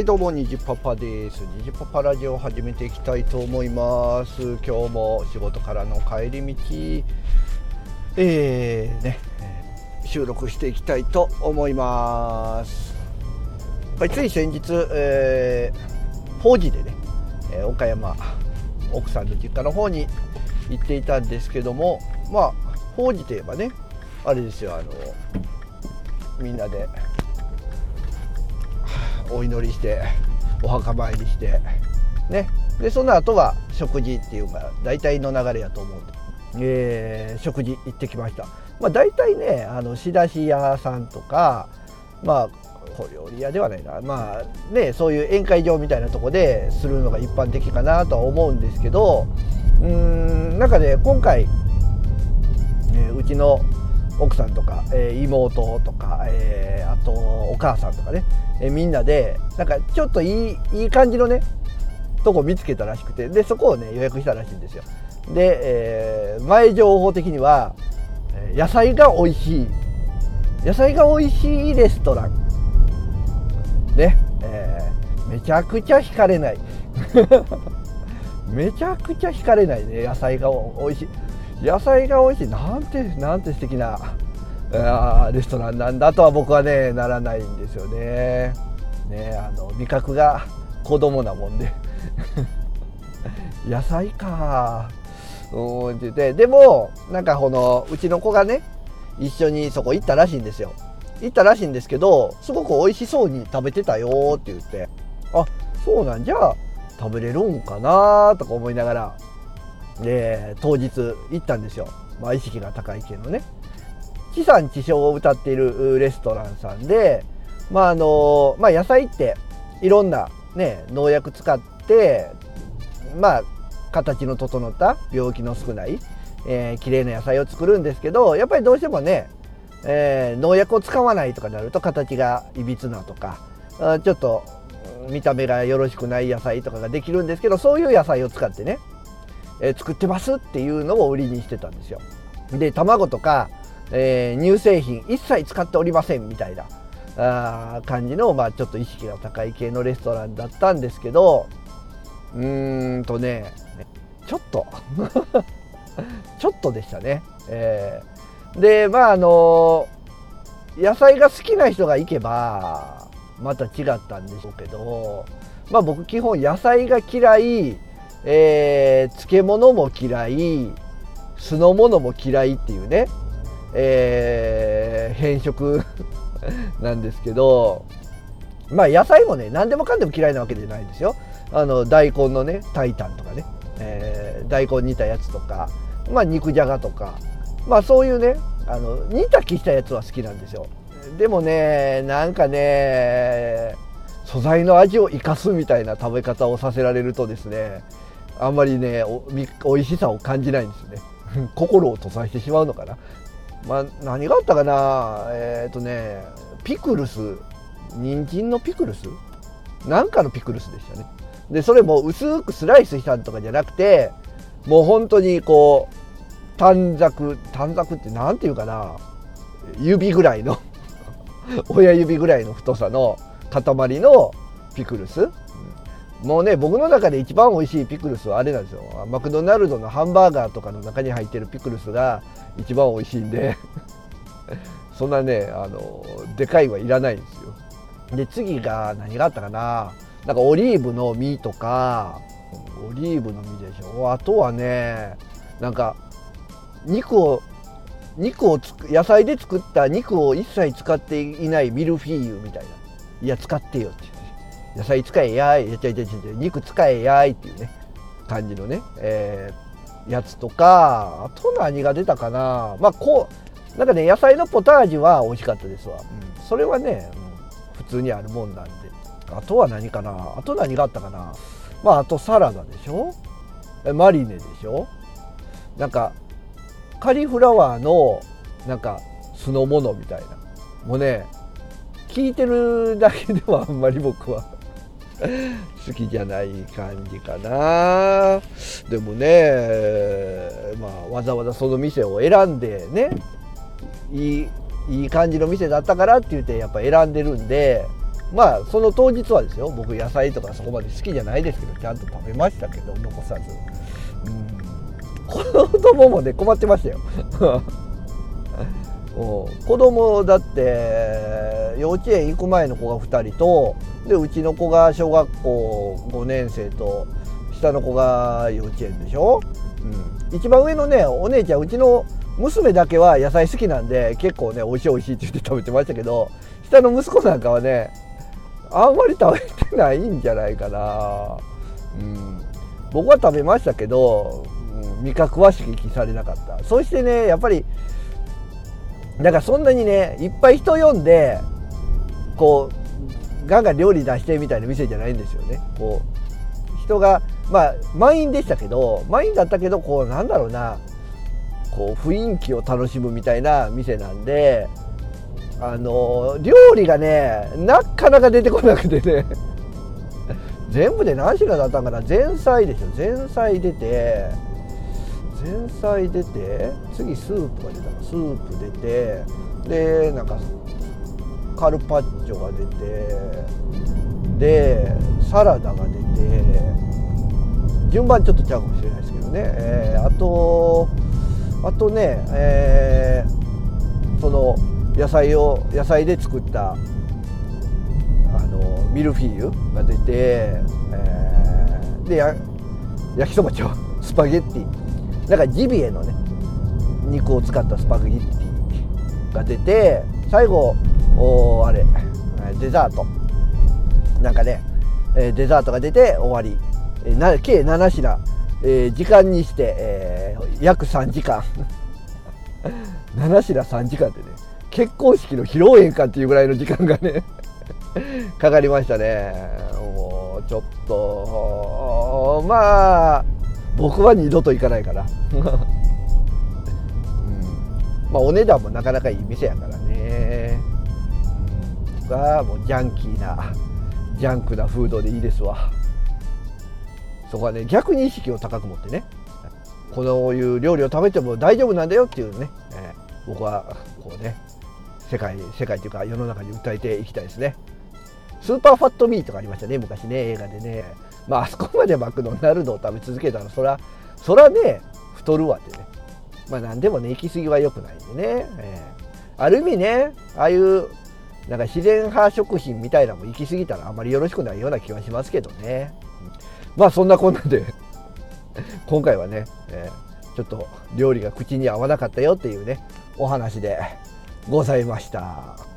はいどうもにじパパです。にじパパラジオを始めていきたいと思います。今日も仕事からの帰り道えー、ね収録していきたいと思います。はいつい先日、えー、法事でね、え、岡山奥さんの実家の方に行っていたんですけどもまあ法事といえばねあれですよあのみんなでお祈りしてお墓参りしてね。でその後は食事っていうのが大体の流れやと思うえー、食事行ってきました。まあ大体ねあの仕出し屋さんとかまあ小料理屋ではないな。まあねそういう宴会場みたいなとこでするのが一般的かなとは思うんですけどうん中で、ね、今回、え、うちの奥さんとか、えー、妹とか、えー、あとお母さんとかね、えー、みんなでなんかちょっといいいい感じのねとこ見つけたらしくて。でそこをね予約したらしいんですよ。で、えー、前情報的には野菜が美味しい。野菜が美味しいレストラン。ね、えー、めちゃくちゃ惹かれない。めちゃくちゃ惹かれないね野菜が美味しい。野菜が美味しい。なんてなんて素敵なあレストランなんだとは僕はねならないんですよね。ねあの味覚が子供なもんで。野菜か。うんって言って。でもなんかこのうちの子がね一緒にそこ行ったらしいんですよ。行ったらしいんですけどすごく美味しそうに食べてたよって言って。あそうなんじゃ。食べれるんかなとか思いながら。で当日行ったんですよ、まあ、意識が高い系のね。地産地消を歌っているレストランさんで、まああのまあ、野菜っていろんな、ね、農薬使ってまあ形の整った病気の少ない、えー、綺麗な野菜を作るんですけどやっぱりどうしてもね、えー、農薬を使わないとかになると形がいびつなとかちょっと見た目がよろしくない野菜とかができるんですけどそういう野菜を使ってねえ、作ってますっていうのを売りにしてたんですよ。で卵とか、えー、乳製品一切使っておりませんみたいなあ感じの、まあ、ちょっと意識が高い系のレストランだったんですけどうーんとねちょっと ちょっとでしたね。えー、でまああの野菜が好きな人が行けばまた違ったんでしょうけどまあ僕基本野菜が嫌いえー、漬物も嫌い酢の物も嫌いっていうね、えー、変色 なんですけどまあ野菜もね何でもかんでも嫌いなわけじゃないんですよ。あの大根のねタイタンとかね、えー、大根煮たやつとかまあ肉じゃがとか。まあそういうねあの煮炊きしたやつは好きなんですよ。でもねなんかね素材の味を生かすみたいな食べ方をさせられるとですねあんまりねお美味しさを感じないんですよね。心を閉ざしてしまうのかな。まあ何があったかな。えっ、ー、とねピクルス。人参のピクルス？なんかのピクルスでしたね。でそれも薄くスライスしたとかじゃなくてもう本当にこう短冊短冊って何て言うかな。指ぐらいの 親指ぐらいの太さの塊のピクルス。もうね僕の中で一番美味しいピクルスはあれなんですよ。マクドナルドのハンバーガーとかの中に入ってるピクルスが一番美味しいんで。そんなねあのでかいはいらないんですよ。で次が何があったかな。なんかオリーブの実とかオリーブの実でしょ。あとはねなんか肉を肉をつく野菜で作った肉を一切使っていないミルフィーユみたいな。いや使ってよって野菜使えやいやちゃいちゃいちゃい肉使えやいっていうね感じのね、えー、やつとかあと何が出たかな。まあこうなんかね野菜のポタージュは美味しかったですわ、うん、それはね、うん、普通にあるもんなんで。あとは何かな。あと何があったかな。まああとサラダでしょ。マリネでしょ。なんかカリフラワーのなんか酢の物みたいな。もうね聞いてるだけではあんまり僕は 好きじゃない感じかな。でもね、まあ、わざわざその店を選んでねいいいい感じの店だったからって言ってやっぱ選んでるんでまあその当日はですよ僕野菜とかそこまで好きじゃないですけどちゃんと食べましたけど残さず、うん、子供もね困ってましたよ。子供だって幼稚園行く前の子が2人とでうちの子が小学校5年生と下の子が幼稚園でしょ、うん、一番上のねお姉ちゃんうちの娘だけは野菜好きなんで結構ね美味しい美味しいって言って食べてましたけど下の息子なんかはねあんまり食べてないんじゃないかな、うん、僕は食べましたけど、うん、味覚は刺激されなかった。そしてねやっぱりだからそんなにねいっぱい人呼んでこうガンガン料理出してみたいな店じゃないんですよね。こう人がまあ満員でしたけど満員だったけどこうなんだろうなこう雰囲気を楽しむみたいな店なんであの料理がねなかなか出てこなくてね。全部で何品だったんかな？前菜でしょ前菜出て前菜出て次スープが出たスープ出てでなんかカルパッチョが出てでサラダが出て順番ちょっとちゃうかもしれないですけどね、えー、あとあとね、えー、その野菜を野菜で作ったあのミルフィーユが出て、えー、で焼きそばちゃう？スパゲッティ。なんかジビエのね肉を使ったスパゲッティが出て最後おあれデザート。なんかねデザートが出て終わり。計7品、えー、時間にして、えー、約3時間。7品3時間ってね結婚式の披露宴かっていうぐらいの時間がね かかりましたね。もうちょっとまあ僕は二度と行かないから、うん、まあお値段もなかなかいい店やからね、うん、がもうジャンキーなジャンクなフードでいいですわ。そこはね逆に意識を高く持ってね。こういう料理を食べても大丈夫なんだよっていうね、えー、僕はこうね世界世界というか世の中に訴えていきたいですね。スーパーファットミーとかありましたね昔ね映画でねまああそこまでマクドナルドを食べ続けたらそらそらね太るわってね。まあ何でもね行き過ぎは良くないんでね、えー、ある意味ねああいうなんか自然派食品みたいなのも行き過ぎたらあんまりよろしくないような気はしますけどね、まあそんなこんなで 今回はね、えー、ちょっと料理が口に合わなかったよっていうねお話でございました。